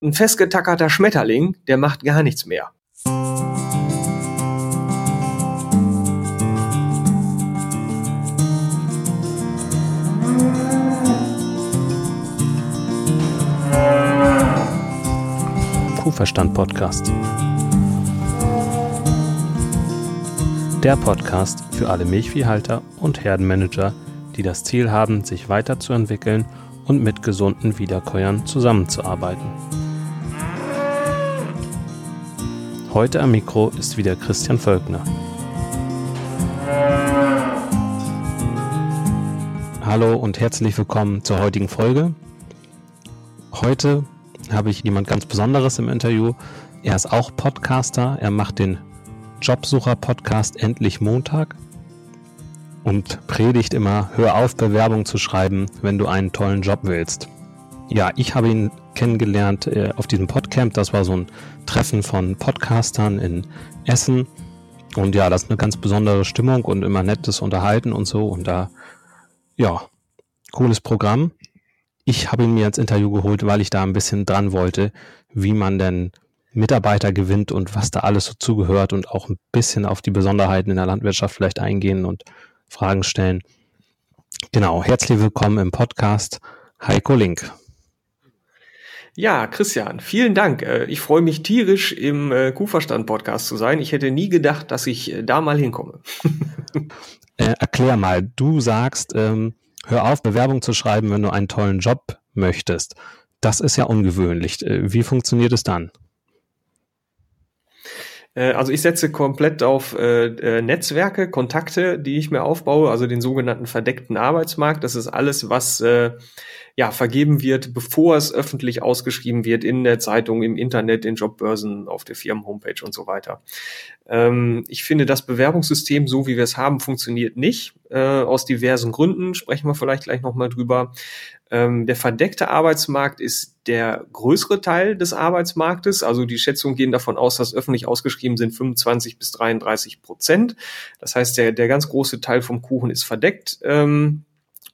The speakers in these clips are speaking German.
ein festgetackerter Schmetterling, der macht gar nichts mehr. Kuhverstand Podcast. Der Podcast für alle Milchviehhalter und Herdenmanager, die das Ziel haben, sich weiterzuentwickeln und mit gesunden Wiederkäuern zusammenzuarbeiten. Heute am Mikro ist wieder Christian Völkner. Hallo und herzlich willkommen zur heutigen Folge. Heute habe ich jemand ganz Besonderes im Interview. Er ist auch Podcaster. Er macht den Jobsucher-Podcast Endlich Montag und predigt immer, hör auf, Bewerbung zu schreiben, wenn du einen tollen Job willst. Ja, ich habe ihn kennengelernt äh, auf diesem Podcamp. Das war so ein Treffen von Podcastern in Essen. Und ja, das ist eine ganz besondere Stimmung und immer nettes Unterhalten und so. Und da, ja, cooles Programm. Ich habe ihn mir ins Interview geholt, weil ich da ein bisschen dran wollte, wie man denn Mitarbeiter gewinnt und was da alles so zugehört und auch ein bisschen auf die Besonderheiten in der Landwirtschaft vielleicht eingehen und Fragen stellen. Genau, herzlich willkommen im Podcast Heiko Link. Ja, Christian, vielen Dank. Äh, ich freue mich tierisch, im äh, Kuhverstand-Podcast zu sein. Ich hätte nie gedacht, dass ich äh, da mal hinkomme. äh, erklär mal, du sagst, ähm, hör auf, Bewerbung zu schreiben, wenn du einen tollen Job möchtest. Das ist ja ungewöhnlich. Wie funktioniert es dann? Also ich setze komplett auf äh, Netzwerke, Kontakte, die ich mir aufbaue, also den sogenannten verdeckten Arbeitsmarkt. Das ist alles, was äh, ja, vergeben wird, bevor es öffentlich ausgeschrieben wird in der Zeitung, im Internet, in Jobbörsen, auf der Firmenhomepage und so weiter. Ähm, ich finde, das Bewerbungssystem, so wie wir es haben, funktioniert nicht. Äh, aus diversen Gründen sprechen wir vielleicht gleich nochmal drüber. Ähm, der verdeckte Arbeitsmarkt ist der größere Teil des Arbeitsmarktes. Also die Schätzungen gehen davon aus, dass öffentlich ausgeschrieben sind 25 bis 33 Prozent. Das heißt, der, der ganz große Teil vom Kuchen ist verdeckt. Ähm,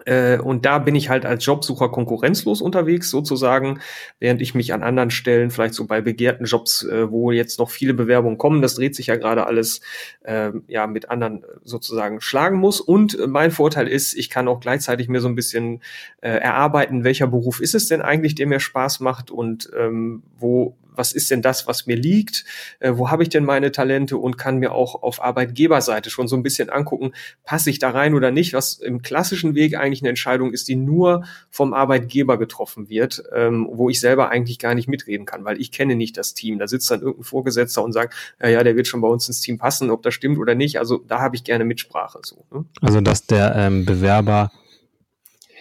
äh, und da bin ich halt als Jobsucher konkurrenzlos unterwegs, sozusagen, während ich mich an anderen Stellen, vielleicht so bei begehrten Jobs, äh, wo jetzt noch viele Bewerbungen kommen, das dreht sich ja gerade alles, äh, ja, mit anderen sozusagen schlagen muss. Und mein Vorteil ist, ich kann auch gleichzeitig mir so ein bisschen äh, erarbeiten, welcher Beruf ist es denn eigentlich, der mir Spaß macht und ähm, wo was ist denn das, was mir liegt, äh, wo habe ich denn meine Talente und kann mir auch auf Arbeitgeberseite schon so ein bisschen angucken, passe ich da rein oder nicht, was im klassischen Weg eigentlich eine Entscheidung ist, die nur vom Arbeitgeber getroffen wird, ähm, wo ich selber eigentlich gar nicht mitreden kann, weil ich kenne nicht das Team. Da sitzt dann irgendein Vorgesetzter und sagt, ja, ja, der wird schon bei uns ins Team passen, ob das stimmt oder nicht. Also da habe ich gerne Mitsprache. So, ne? Also dass der ähm, Bewerber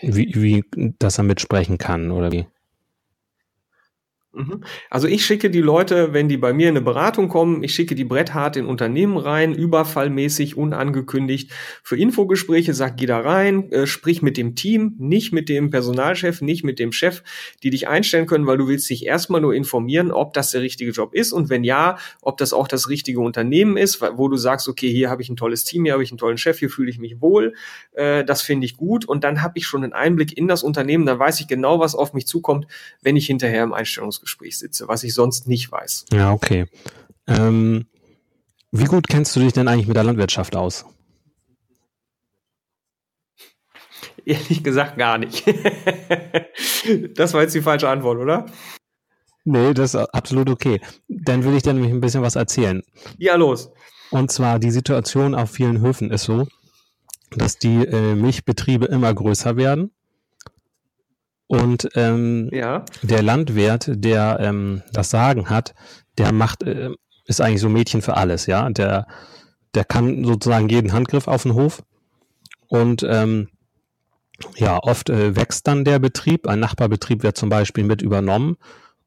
wie, wie, dass er mitsprechen kann oder wie? Mhm. Also ich schicke die Leute, wenn die bei mir in eine Beratung kommen, ich schicke die bretthart in Unternehmen rein, überfallmäßig, unangekündigt, für Infogespräche, sag, geh da rein, äh, sprich mit dem Team, nicht mit dem Personalchef, nicht mit dem Chef, die dich einstellen können, weil du willst dich erstmal nur informieren, ob das der richtige Job ist und wenn ja, ob das auch das richtige Unternehmen ist, wo du sagst, okay, hier habe ich ein tolles Team, hier habe ich einen tollen Chef, hier fühle ich mich wohl, äh, das finde ich gut und dann habe ich schon einen Einblick in das Unternehmen, dann weiß ich genau, was auf mich zukommt, wenn ich hinterher im Einstellungs Bewerbungsgespräch sitze, was ich sonst nicht weiß. Ja, okay. Ähm, wie gut kennst du dich denn eigentlich mit der Landwirtschaft aus? Ehrlich gesagt gar nicht. das war jetzt die falsche Antwort, oder? Nee, das ist absolut okay. Dann will ich dir nämlich ein bisschen was erzählen. Ja, los. Und zwar die Situation auf vielen Höfen ist so, dass die äh, Milchbetriebe immer größer werden und ähm, ja. der Landwirt, der ähm, das Sagen hat, der macht, äh, ist eigentlich so Mädchen für alles, ja. Der, der kann sozusagen jeden Handgriff auf den Hof. Und ähm, ja, oft äh, wächst dann der Betrieb. Ein Nachbarbetrieb wird zum Beispiel mit übernommen.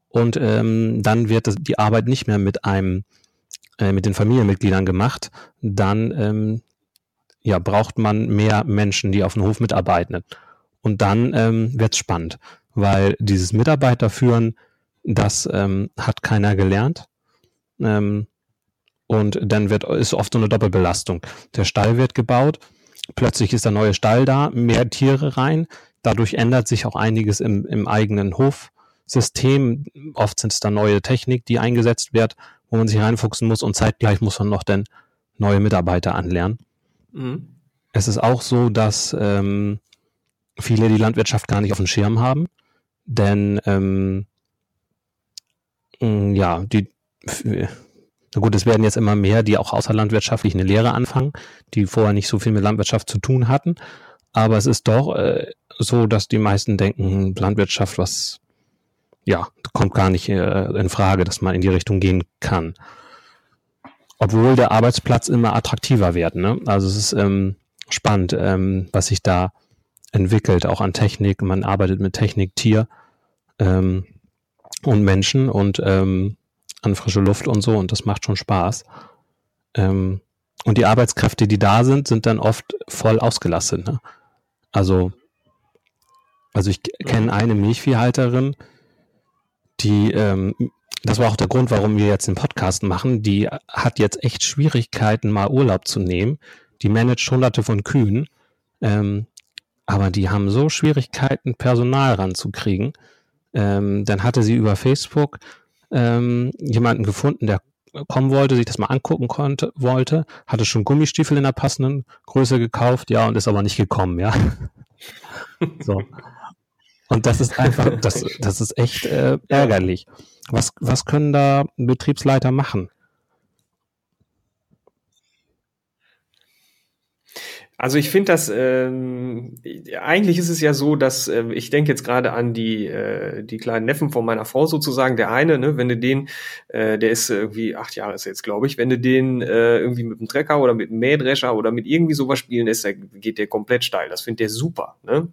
Und ähm, dann wird die Arbeit nicht mehr mit einem, äh, mit den Familienmitgliedern gemacht. Dann ähm, ja, braucht man mehr Menschen, die auf dem Hof mitarbeiten. Und dann ähm, wird es spannend, weil dieses Mitarbeiterführen, das ähm, hat keiner gelernt. Ähm, und dann wird, ist oft so eine Doppelbelastung. Der Stall wird gebaut, plötzlich ist der neue Stall da, mehr Tiere rein. Dadurch ändert sich auch einiges im, im eigenen Hof, System. Oft sind es dann neue Technik, die eingesetzt wird, wo man sich reinfuchsen muss und zeitgleich muss man noch dann neue Mitarbeiter anlernen. Mhm. Es ist auch so, dass ähm, viele die Landwirtschaft gar nicht auf dem Schirm haben, denn ähm, ja, die na gut, es werden jetzt immer mehr, die auch außerlandwirtschaftlich eine Lehre anfangen, die vorher nicht so viel mit Landwirtschaft zu tun hatten. Aber es ist doch äh, so, dass die meisten denken, Landwirtschaft, was ja, kommt gar nicht äh, in Frage, dass man in die Richtung gehen kann. Obwohl der Arbeitsplatz immer attraktiver wird. Ne? Also es ist ähm, spannend, ähm, was sich da entwickelt, auch an Technik. Man arbeitet mit Technik, Tier ähm, und Menschen und ähm, an frische Luft und so und das macht schon Spaß. Ähm, und die Arbeitskräfte, die da sind, sind dann oft voll ausgelastet. Ne? Also, also ich kenne eine Milchviehhalterin, die, ähm, das war auch der Grund, warum wir jetzt den Podcast machen, die hat jetzt echt Schwierigkeiten, mal Urlaub zu nehmen. Die managt hunderte von Kühen, ähm, aber die haben so Schwierigkeiten, Personal ranzukriegen. Ähm, dann hatte sie über Facebook ähm, jemanden gefunden, der kommen wollte, sich das mal angucken konnte, wollte, hatte schon Gummistiefel in der passenden Größe gekauft, ja, und ist aber nicht gekommen, ja. so. Und das ist einfach, das, das ist echt äh, ärgerlich. Was, was können da Betriebsleiter machen? Also ich finde das, ähm, eigentlich ist es ja so, dass äh, ich denke jetzt gerade an die, äh, die kleinen Neffen von meiner Frau sozusagen. Der eine, ne, wenn du den, äh, der ist irgendwie acht Jahre ist jetzt, glaube ich, wenn du den äh, irgendwie mit dem Trecker oder mit dem Mähdrescher oder mit irgendwie sowas spielen lässt, da geht der komplett steil. Das findet der super. Ne?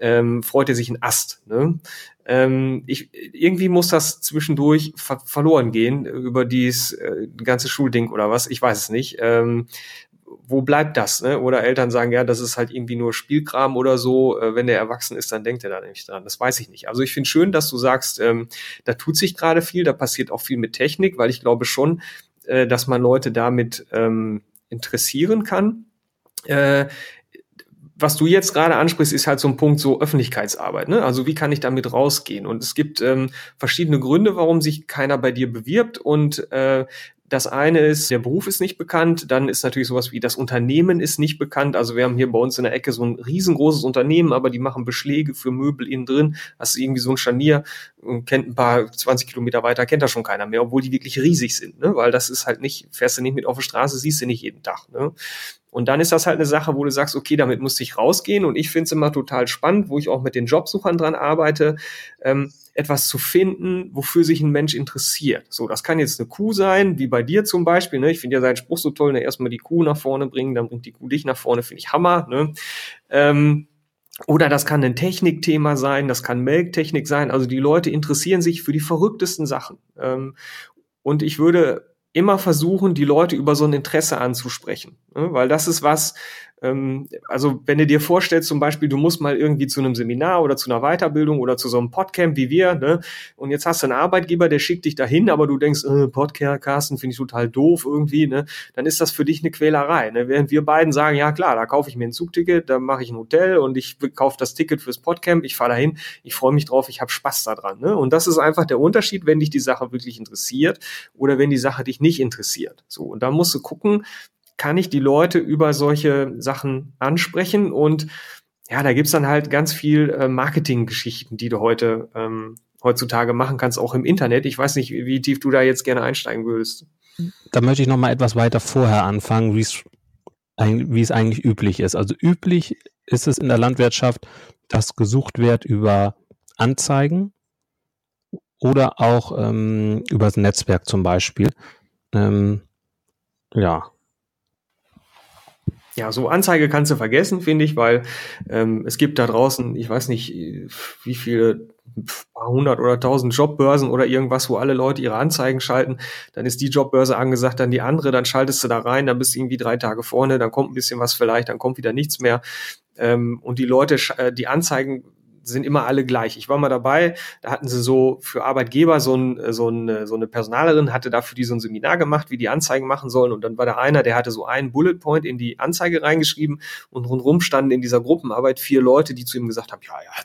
Ähm, freut er sich ein Ast. Ne? Ähm, ich, irgendwie muss das zwischendurch ver verloren gehen über dieses äh, ganze Schulding oder was, ich weiß es nicht. Ähm, wo bleibt das? Ne? Oder Eltern sagen, ja, das ist halt irgendwie nur Spielkram oder so. Äh, wenn der erwachsen ist, dann denkt er da nämlich dran. Das weiß ich nicht. Also ich finde schön, dass du sagst, ähm, da tut sich gerade viel, da passiert auch viel mit Technik, weil ich glaube schon, äh, dass man Leute damit ähm, interessieren kann. Äh, was du jetzt gerade ansprichst, ist halt so ein Punkt so Öffentlichkeitsarbeit. Ne? Also wie kann ich damit rausgehen? Und es gibt ähm, verschiedene Gründe, warum sich keiner bei dir bewirbt. Und äh, das eine ist, der Beruf ist nicht bekannt, dann ist natürlich sowas wie das Unternehmen ist nicht bekannt. Also wir haben hier bei uns in der Ecke so ein riesengroßes Unternehmen, aber die machen Beschläge für Möbel innen drin. Hast irgendwie so ein Scharnier, kennt ein paar 20 Kilometer weiter, kennt da schon keiner mehr, obwohl die wirklich riesig sind, ne? Weil das ist halt nicht, fährst du nicht mit auf der Straße, siehst du nicht jeden Tag. Ne? Und dann ist das halt eine Sache, wo du sagst, okay, damit musste ich rausgehen. Und ich finde es immer total spannend, wo ich auch mit den Jobsuchern dran arbeite, ähm, etwas zu finden, wofür sich ein Mensch interessiert. So, das kann jetzt eine Kuh sein, wie bei dir zum Beispiel. Ne? Ich finde ja seinen Spruch so toll, ne? erstmal die Kuh nach vorne bringen, dann bringt die Kuh dich nach vorne, finde ich Hammer. Ne? Ähm, oder das kann ein Technikthema sein, das kann Melktechnik sein. Also die Leute interessieren sich für die verrücktesten Sachen. Ähm, und ich würde immer versuchen, die Leute über so ein Interesse anzusprechen. Ne? Weil das ist was, ähm, also wenn du dir vorstellst, zum Beispiel, du musst mal irgendwie zu einem Seminar oder zu einer Weiterbildung oder zu so einem Podcamp wie wir, ne? Und jetzt hast du einen Arbeitgeber, der schickt dich dahin, aber du denkst, äh, Podcasten finde ich total doof irgendwie, ne? Dann ist das für dich eine Quälerei. Ne? Während wir beiden sagen, ja klar, da kaufe ich mir ein Zugticket, da mache ich ein Hotel und ich kaufe das Ticket fürs Podcamp, ich fahre dahin, ich freue mich drauf, ich habe Spaß daran. Ne? Und das ist einfach der Unterschied, wenn dich die Sache wirklich interessiert oder wenn die Sache dich nicht interessiert. So, und da musst du gucken, kann ich die Leute über solche Sachen ansprechen und ja, da gibt's dann halt ganz viel äh, Marketinggeschichten, die du heute ähm, heutzutage machen kannst, auch im Internet. Ich weiß nicht, wie tief du da jetzt gerne einsteigen würdest. Da möchte ich noch mal etwas weiter vorher anfangen, wie es wie es eigentlich üblich ist. Also üblich ist es in der Landwirtschaft, dass gesucht wird über Anzeigen oder auch ähm, über das Netzwerk zum Beispiel. Ähm, ja, ja, so Anzeige kannst du vergessen, finde ich, weil ähm, es gibt da draußen, ich weiß nicht, wie viele hundert oder tausend Jobbörsen oder irgendwas, wo alle Leute ihre Anzeigen schalten. Dann ist die Jobbörse angesagt, dann die andere, dann schaltest du da rein, dann bist du irgendwie drei Tage vorne, dann kommt ein bisschen was vielleicht, dann kommt wieder nichts mehr. Ähm, und die Leute, äh, die Anzeigen sind immer alle gleich. Ich war mal dabei, da hatten sie so für Arbeitgeber so, ein, so, eine, so eine Personalerin, hatte dafür die so ein Seminar gemacht, wie die Anzeigen machen sollen. Und dann war da einer, der hatte so einen Bullet Point in die Anzeige reingeschrieben und rundherum standen in dieser Gruppenarbeit vier Leute, die zu ihm gesagt haben, ja, ja,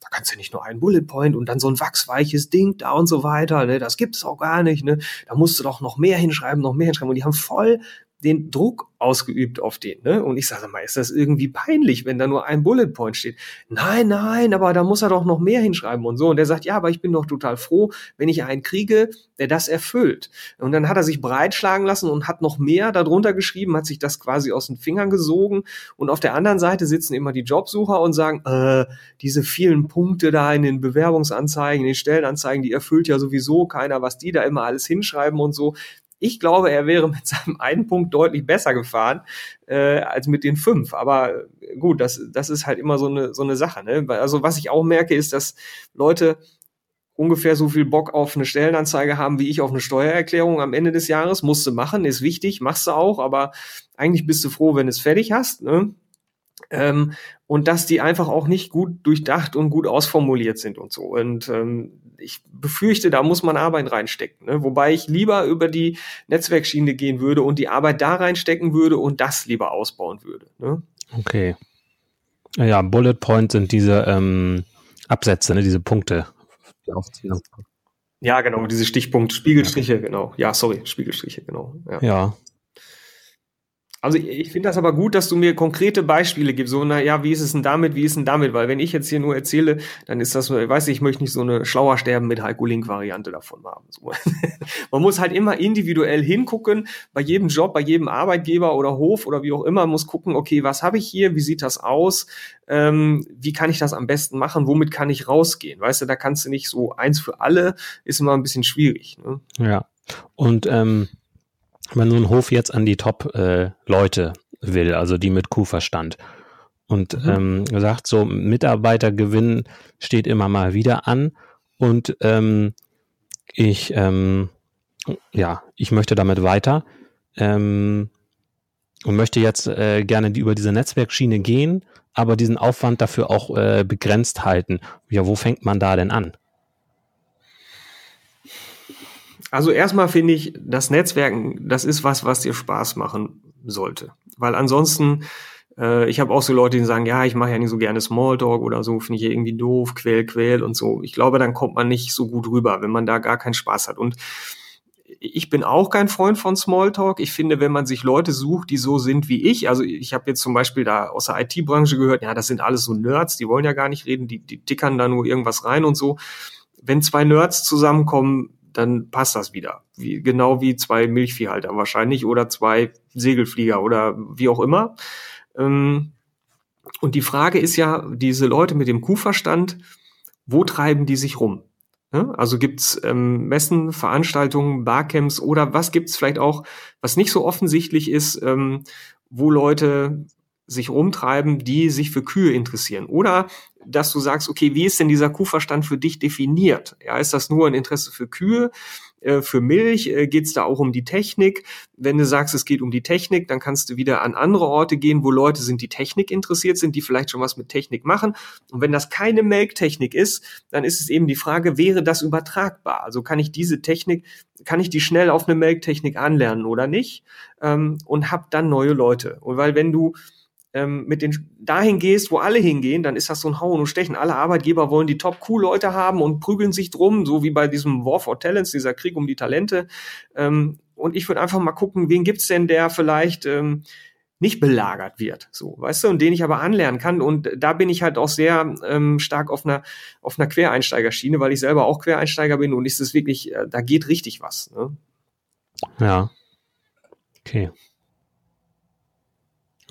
da kannst du nicht nur einen Bullet Point und dann so ein wachsweiches Ding da und so weiter, ne? Das gibt's auch gar nicht, ne? Da musst du doch noch mehr hinschreiben, noch mehr hinschreiben. Und die haben voll den Druck ausgeübt auf den. Ne? Und ich sage mal, ist das irgendwie peinlich, wenn da nur ein Bullet Point steht? Nein, nein, aber da muss er doch noch mehr hinschreiben und so. Und der sagt, ja, aber ich bin doch total froh, wenn ich einen kriege, der das erfüllt. Und dann hat er sich breitschlagen lassen und hat noch mehr darunter geschrieben, hat sich das quasi aus den Fingern gesogen. Und auf der anderen Seite sitzen immer die Jobsucher und sagen, äh, diese vielen Punkte da in den Bewerbungsanzeigen, in den Stellenanzeigen, die erfüllt ja sowieso keiner, was die da immer alles hinschreiben und so. Ich glaube, er wäre mit seinem einen Punkt deutlich besser gefahren äh, als mit den fünf. Aber gut, das, das ist halt immer so eine, so eine Sache. Ne? Also was ich auch merke, ist, dass Leute ungefähr so viel Bock auf eine Stellenanzeige haben, wie ich auf eine Steuererklärung am Ende des Jahres. Musst du machen, ist wichtig, machst du auch, aber eigentlich bist du froh, wenn du es fertig hast. Ne? Ähm, und dass die einfach auch nicht gut durchdacht und gut ausformuliert sind und so. Und ähm, ich befürchte, da muss man Arbeit reinstecken. Ne? Wobei ich lieber über die Netzwerkschiene gehen würde und die Arbeit da reinstecken würde und das lieber ausbauen würde. Ne? Okay. Ja, Bullet Point sind diese ähm, Absätze, ne? diese Punkte. Ja, genau, diese Stichpunkt, Spiegelstriche, genau. Ja, sorry, Spiegelstriche, genau. Ja. ja. Also ich finde das aber gut, dass du mir konkrete Beispiele gibst. So, na ja, wie ist es denn damit, wie ist denn damit? Weil wenn ich jetzt hier nur erzähle, dann ist das, weiß ich, ich möchte nicht so eine schlauer Sterben mit Heiko Link Variante davon haben. So. Man muss halt immer individuell hingucken, bei jedem Job, bei jedem Arbeitgeber oder Hof oder wie auch immer, muss gucken, okay, was habe ich hier, wie sieht das aus, ähm, wie kann ich das am besten machen, womit kann ich rausgehen? Weißt du, da kannst du nicht so eins für alle, ist immer ein bisschen schwierig. Ne? Ja. Und ähm wenn so ein Hof jetzt an die Top-Leute äh, will, also die mit Kuhverstand, und mhm. ähm, sagt, so Mitarbeitergewinn steht immer mal wieder an und ähm, ich, ähm, ja, ich möchte damit weiter ähm, und möchte jetzt äh, gerne die, über diese Netzwerkschiene gehen, aber diesen Aufwand dafür auch äh, begrenzt halten. Ja, wo fängt man da denn an? Also erstmal finde ich, das Netzwerken, das ist was, was dir Spaß machen sollte. Weil ansonsten, äh, ich habe auch so Leute, die sagen, ja, ich mache ja nicht so gerne Smalltalk oder so, finde ich irgendwie doof, quäl, quäl und so. Ich glaube, dann kommt man nicht so gut rüber, wenn man da gar keinen Spaß hat. Und ich bin auch kein Freund von Smalltalk. Ich finde, wenn man sich Leute sucht, die so sind wie ich, also ich habe jetzt zum Beispiel da aus der IT-Branche gehört, ja, das sind alles so Nerds, die wollen ja gar nicht reden, die, die tickern da nur irgendwas rein und so. Wenn zwei Nerds zusammenkommen, dann passt das wieder. Wie, genau wie zwei Milchviehhalter wahrscheinlich oder zwei Segelflieger oder wie auch immer. Ähm, und die Frage ist ja, diese Leute mit dem Kuhverstand, wo treiben die sich rum? Also gibt's ähm, Messen, Veranstaltungen, Barcamps oder was gibt's vielleicht auch, was nicht so offensichtlich ist, ähm, wo Leute sich rumtreiben, die sich für Kühe interessieren. Oder dass du sagst, okay, wie ist denn dieser Kuhverstand für dich definiert? Ja, ist das nur ein Interesse für Kühe? Äh, für Milch äh, geht es da auch um die Technik. Wenn du sagst, es geht um die Technik, dann kannst du wieder an andere Orte gehen, wo Leute sind, die Technik interessiert sind, die vielleicht schon was mit Technik machen. Und wenn das keine Melktechnik ist, dann ist es eben die Frage, wäre das übertragbar? Also kann ich diese Technik, kann ich die schnell auf eine Melktechnik anlernen oder nicht? Ähm, und hab dann neue Leute. Und weil wenn du ähm, mit den dahin gehst, wo alle hingehen, dann ist das so ein Hauen und Stechen. Alle Arbeitgeber wollen die Top-Cool-Leute haben und prügeln sich drum, so wie bei diesem War for Talents, dieser Krieg um die Talente. Ähm, und ich würde einfach mal gucken, wen gibt's denn, der vielleicht ähm, nicht belagert wird, so, weißt du, und den ich aber anlernen kann. Und da bin ich halt auch sehr ähm, stark auf einer auf einer Quereinsteigerschiene, weil ich selber auch Quereinsteiger bin und ist es wirklich, äh, da geht richtig was. Ne? Ja. Okay.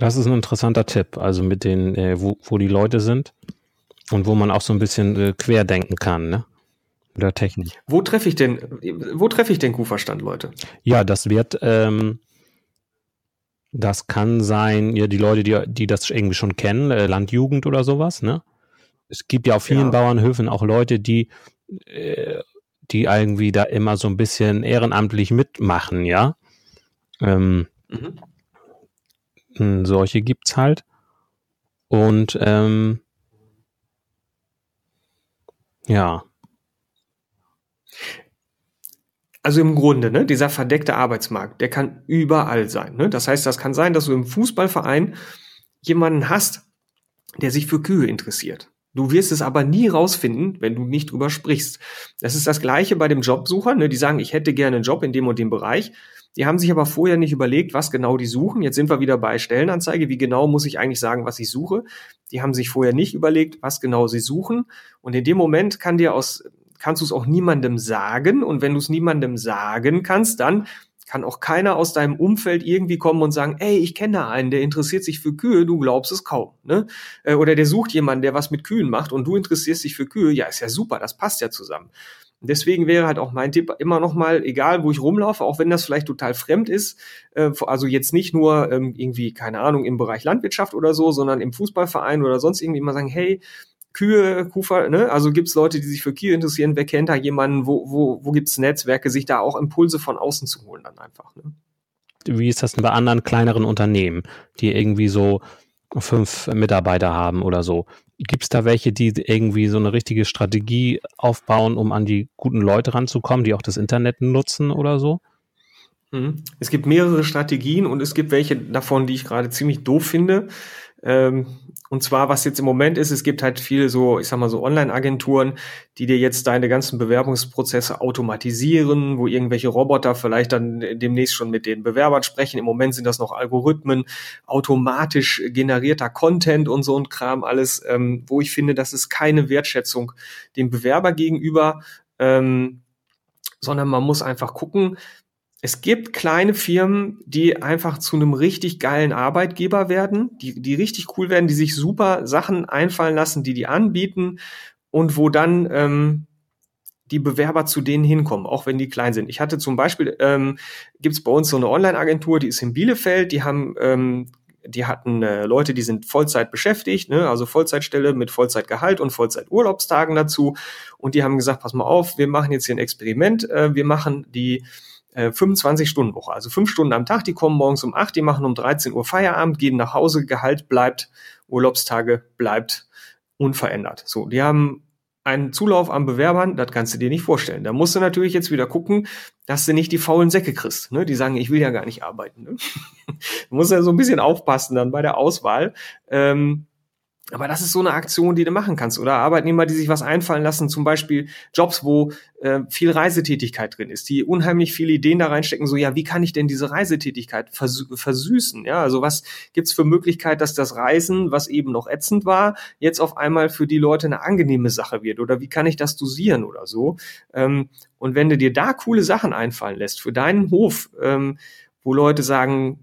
Das ist ein interessanter Tipp, also mit den, äh, wo, wo die Leute sind und wo man auch so ein bisschen äh, querdenken kann, ne? Oder Technik. Wo treffe ich denn, wo treffe ich den Kuhverstand, Leute? Ja, das wird, ähm, das kann sein, ja, die Leute, die, die das irgendwie schon kennen, äh, Landjugend oder sowas, ne? Es gibt ja auf vielen ja. Bauernhöfen auch Leute, die, äh, die irgendwie da immer so ein bisschen ehrenamtlich mitmachen, ja. Ähm, mhm solche gibt's halt. Und ähm, Ja. Also im Grunde, ne, dieser verdeckte Arbeitsmarkt, der kann überall sein. Ne? Das heißt, das kann sein, dass du im Fußballverein jemanden hast, der sich für Kühe interessiert. Du wirst es aber nie rausfinden, wenn du nicht drüber sprichst. Das ist das Gleiche bei dem Jobsucher. Ne? Die sagen, ich hätte gerne einen Job in dem und dem Bereich. Die haben sich aber vorher nicht überlegt, was genau die suchen. Jetzt sind wir wieder bei Stellenanzeige. Wie genau muss ich eigentlich sagen, was ich suche? Die haben sich vorher nicht überlegt, was genau sie suchen. Und in dem Moment kann dir aus, kannst du es auch niemandem sagen. Und wenn du es niemandem sagen kannst, dann kann auch keiner aus deinem Umfeld irgendwie kommen und sagen, ey, ich kenne einen, der interessiert sich für Kühe, du glaubst es kaum. Ne? Äh, oder der sucht jemanden, der was mit Kühen macht und du interessierst dich für Kühe, ja, ist ja super, das passt ja zusammen. Deswegen wäre halt auch mein Tipp immer noch mal, egal wo ich rumlaufe, auch wenn das vielleicht total fremd ist, äh, also jetzt nicht nur ähm, irgendwie, keine Ahnung, im Bereich Landwirtschaft oder so, sondern im Fußballverein oder sonst irgendwie immer sagen, hey, Kühe, Kufer, ne? Also gibt's Leute, die sich für Kühe interessieren. Wer kennt da jemanden? Wo, wo, wo gibt's Netzwerke, sich da auch Impulse von außen zu holen dann einfach? Ne? Wie ist das denn bei anderen kleineren Unternehmen, die irgendwie so fünf Mitarbeiter haben oder so? Gibt's da welche, die irgendwie so eine richtige Strategie aufbauen, um an die guten Leute ranzukommen, die auch das Internet nutzen oder so? Mhm. Es gibt mehrere Strategien und es gibt welche davon, die ich gerade ziemlich doof finde. Ähm, und zwar, was jetzt im Moment ist, es gibt halt viele so, ich sag mal so Online-Agenturen, die dir jetzt deine ganzen Bewerbungsprozesse automatisieren, wo irgendwelche Roboter vielleicht dann demnächst schon mit den Bewerbern sprechen. Im Moment sind das noch Algorithmen, automatisch generierter Content und so ein Kram alles, ähm, wo ich finde, das ist keine Wertschätzung dem Bewerber gegenüber, ähm, sondern man muss einfach gucken, es gibt kleine Firmen, die einfach zu einem richtig geilen Arbeitgeber werden, die, die richtig cool werden, die sich super Sachen einfallen lassen, die die anbieten und wo dann ähm, die Bewerber zu denen hinkommen, auch wenn die klein sind. Ich hatte zum Beispiel, ähm, gibt es bei uns so eine Online-Agentur, die ist in Bielefeld, die haben ähm, die hatten äh, Leute, die sind Vollzeit beschäftigt, ne, also Vollzeitstelle mit Vollzeitgehalt und Vollzeiturlaubstagen dazu. Und die haben gesagt, pass mal auf, wir machen jetzt hier ein Experiment, äh, wir machen die 25-Stunden-Woche, äh, also fünf Stunden am Tag, die kommen morgens um acht, die machen um 13 Uhr Feierabend, gehen nach Hause, Gehalt bleibt, Urlaubstage bleibt unverändert. So, die haben einen Zulauf an Bewerbern, das kannst du dir nicht vorstellen. Da musst du natürlich jetzt wieder gucken, dass du nicht die faulen Säcke kriegst. Ne? Die sagen, ich will ja gar nicht arbeiten. Ne? du musst ja so ein bisschen aufpassen dann bei der Auswahl. Ähm, aber das ist so eine Aktion, die du machen kannst. Oder Arbeitnehmer, die sich was einfallen lassen, zum Beispiel Jobs, wo äh, viel Reisetätigkeit drin ist, die unheimlich viele Ideen da reinstecken, so ja, wie kann ich denn diese Reisetätigkeit vers versüßen? Ja, also was gibt's für Möglichkeit, dass das Reisen, was eben noch ätzend war, jetzt auf einmal für die Leute eine angenehme Sache wird? Oder wie kann ich das dosieren oder so? Ähm, und wenn du dir da coole Sachen einfallen lässt für deinen Hof, ähm, wo Leute sagen,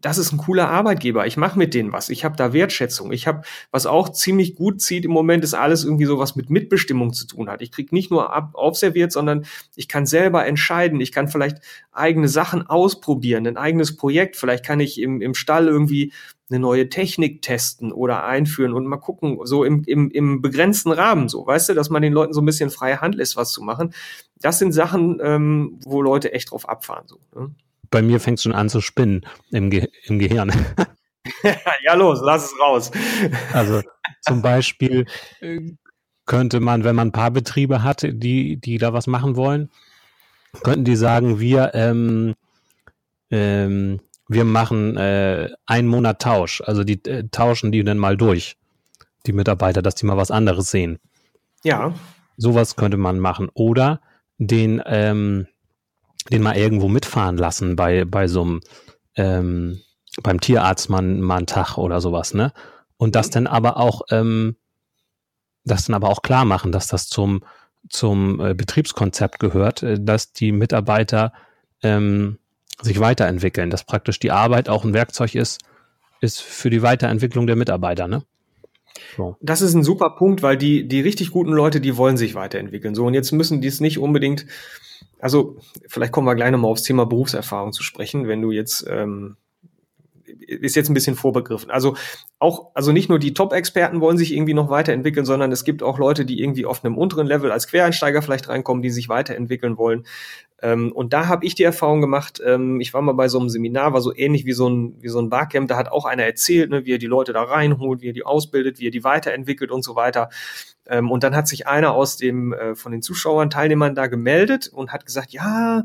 das ist ein cooler Arbeitgeber. Ich mache mit denen was. Ich habe da Wertschätzung. Ich habe, was auch ziemlich gut zieht im Moment, ist alles irgendwie so was mit Mitbestimmung zu tun hat. Ich krieg nicht nur ab, aufserviert, sondern ich kann selber entscheiden. Ich kann vielleicht eigene Sachen ausprobieren, ein eigenes Projekt. Vielleicht kann ich im, im Stall irgendwie eine neue Technik testen oder einführen und mal gucken, so im, im, im begrenzten Rahmen, so, weißt du, dass man den Leuten so ein bisschen freie Hand lässt, was zu machen. Das sind Sachen, ähm, wo Leute echt drauf abfahren. So, ne? Bei mir fängt es schon an zu spinnen im, Ge im Gehirn. ja, los, lass es raus. Also zum Beispiel könnte man, wenn man ein paar Betriebe hat, die, die da was machen wollen, könnten die sagen, wir, ähm, ähm, wir machen äh, einen Monat Tausch. Also die äh, tauschen die dann mal durch, die Mitarbeiter, dass die mal was anderes sehen. Ja. Sowas könnte man machen. Oder den, ähm, den mal irgendwo mitfahren lassen bei, bei so einem, ähm, beim Tierarzt mal, mal einen Tag oder sowas, ne? Und das mhm. dann aber auch, ähm, das dann aber auch klar machen, dass das zum, zum äh, Betriebskonzept gehört, äh, dass die Mitarbeiter ähm, sich weiterentwickeln, dass praktisch die Arbeit auch ein Werkzeug ist, ist für die Weiterentwicklung der Mitarbeiter, ne? So. Das ist ein super Punkt, weil die, die richtig guten Leute, die wollen sich weiterentwickeln. So, und jetzt müssen die es nicht unbedingt also vielleicht kommen wir gleich nochmal aufs Thema Berufserfahrung zu sprechen, wenn du jetzt ähm, ist jetzt ein bisschen vorbegriffen. Also auch, also nicht nur die Top-Experten wollen sich irgendwie noch weiterentwickeln, sondern es gibt auch Leute, die irgendwie auf einem unteren Level als Quereinsteiger vielleicht reinkommen, die sich weiterentwickeln wollen. Ähm, und da habe ich die Erfahrung gemacht, ähm, ich war mal bei so einem Seminar, war so ähnlich wie so ein, wie so ein Barcamp, da hat auch einer erzählt, ne, wie er die Leute da reinholt, wie er die ausbildet, wie er die weiterentwickelt und so weiter. Ähm, und dann hat sich einer aus dem, äh, von den Zuschauern, Teilnehmern da gemeldet und hat gesagt, ja,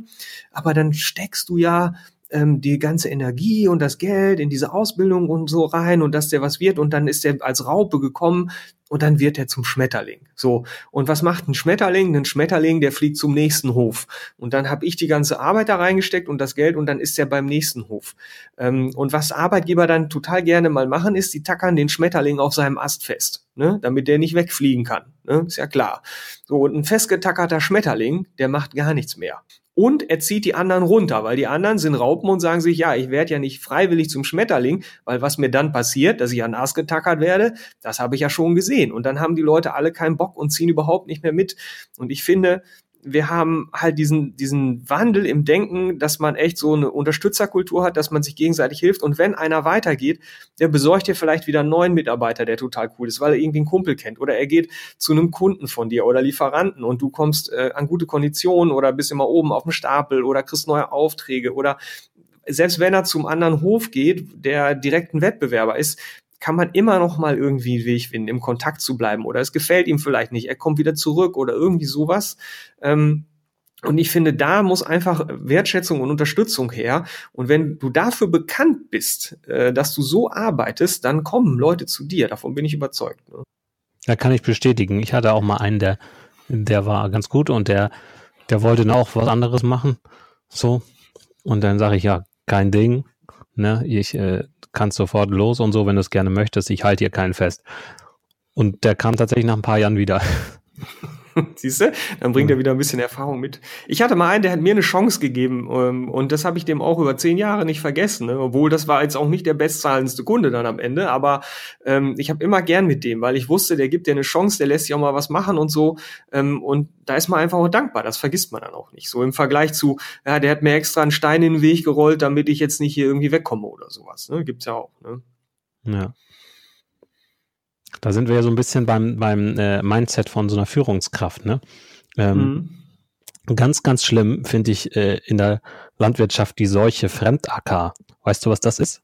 aber dann steckst du ja ähm, die ganze Energie und das Geld in diese Ausbildung und so rein und dass der was wird und dann ist der als Raupe gekommen und dann wird er zum Schmetterling. So. Und was macht ein Schmetterling? Ein Schmetterling, der fliegt zum nächsten Hof. Und dann habe ich die ganze Arbeit da reingesteckt und das Geld und dann ist er beim nächsten Hof. Ähm, und was Arbeitgeber dann total gerne mal machen, ist, die tackern den Schmetterling auf seinem Ast fest, ne? damit der nicht wegfliegen kann. Ne? Ist ja klar. So, und ein festgetackerter Schmetterling, der macht gar nichts mehr und er zieht die anderen runter, weil die anderen sind Raupen und sagen sich, ja, ich werde ja nicht freiwillig zum Schmetterling, weil was mir dann passiert, dass ich an Ast getackert werde, das habe ich ja schon gesehen. Und dann haben die Leute alle keinen Bock und ziehen überhaupt nicht mehr mit. Und ich finde, wir haben halt diesen, diesen Wandel im Denken, dass man echt so eine Unterstützerkultur hat, dass man sich gegenseitig hilft. Und wenn einer weitergeht, der besorgt dir vielleicht wieder einen neuen Mitarbeiter, der total cool ist, weil er irgendwie einen Kumpel kennt. Oder er geht zu einem Kunden von dir oder Lieferanten und du kommst äh, an gute Konditionen oder bist immer oben auf dem Stapel oder kriegst neue Aufträge oder selbst wenn er zum anderen Hof geht, der direkt ein Wettbewerber ist, kann man immer noch mal irgendwie einen Weg finden, im Kontakt zu bleiben. Oder es gefällt ihm vielleicht nicht, er kommt wieder zurück oder irgendwie sowas. Ähm, und ich finde, da muss einfach Wertschätzung und Unterstützung her. Und wenn du dafür bekannt bist, äh, dass du so arbeitest, dann kommen Leute zu dir. Davon bin ich überzeugt. Ne? Da kann ich bestätigen. Ich hatte auch mal einen, der, der war ganz gut und der, der wollte dann auch was anderes machen. So. Und dann sage ich, ja, kein Ding. Ne, ich, äh, kannst sofort los und so, wenn du es gerne möchtest. Ich halte hier keinen fest. Und der kam tatsächlich nach ein paar Jahren wieder. Siehst du? Dann bringt er wieder ein bisschen Erfahrung mit. Ich hatte mal einen, der hat mir eine Chance gegeben ähm, und das habe ich dem auch über zehn Jahre nicht vergessen. Ne? Obwohl das war jetzt auch nicht der bestzahlendste Kunde dann am Ende, aber ähm, ich habe immer gern mit dem, weil ich wusste, der gibt dir eine Chance, der lässt sich auch mal was machen und so. Ähm, und da ist man einfach auch dankbar. Das vergisst man dann auch nicht. So im Vergleich zu, ja, der hat mir extra einen Stein in den Weg gerollt, damit ich jetzt nicht hier irgendwie wegkomme oder sowas. Ne? Gibt's ja auch. Ne? Ja. Da sind wir ja so ein bisschen beim, beim äh, Mindset von so einer Führungskraft. Ne? Ähm, mhm. Ganz, ganz schlimm finde ich äh, in der Landwirtschaft die Seuche Fremd-AK. Weißt du, was das ist?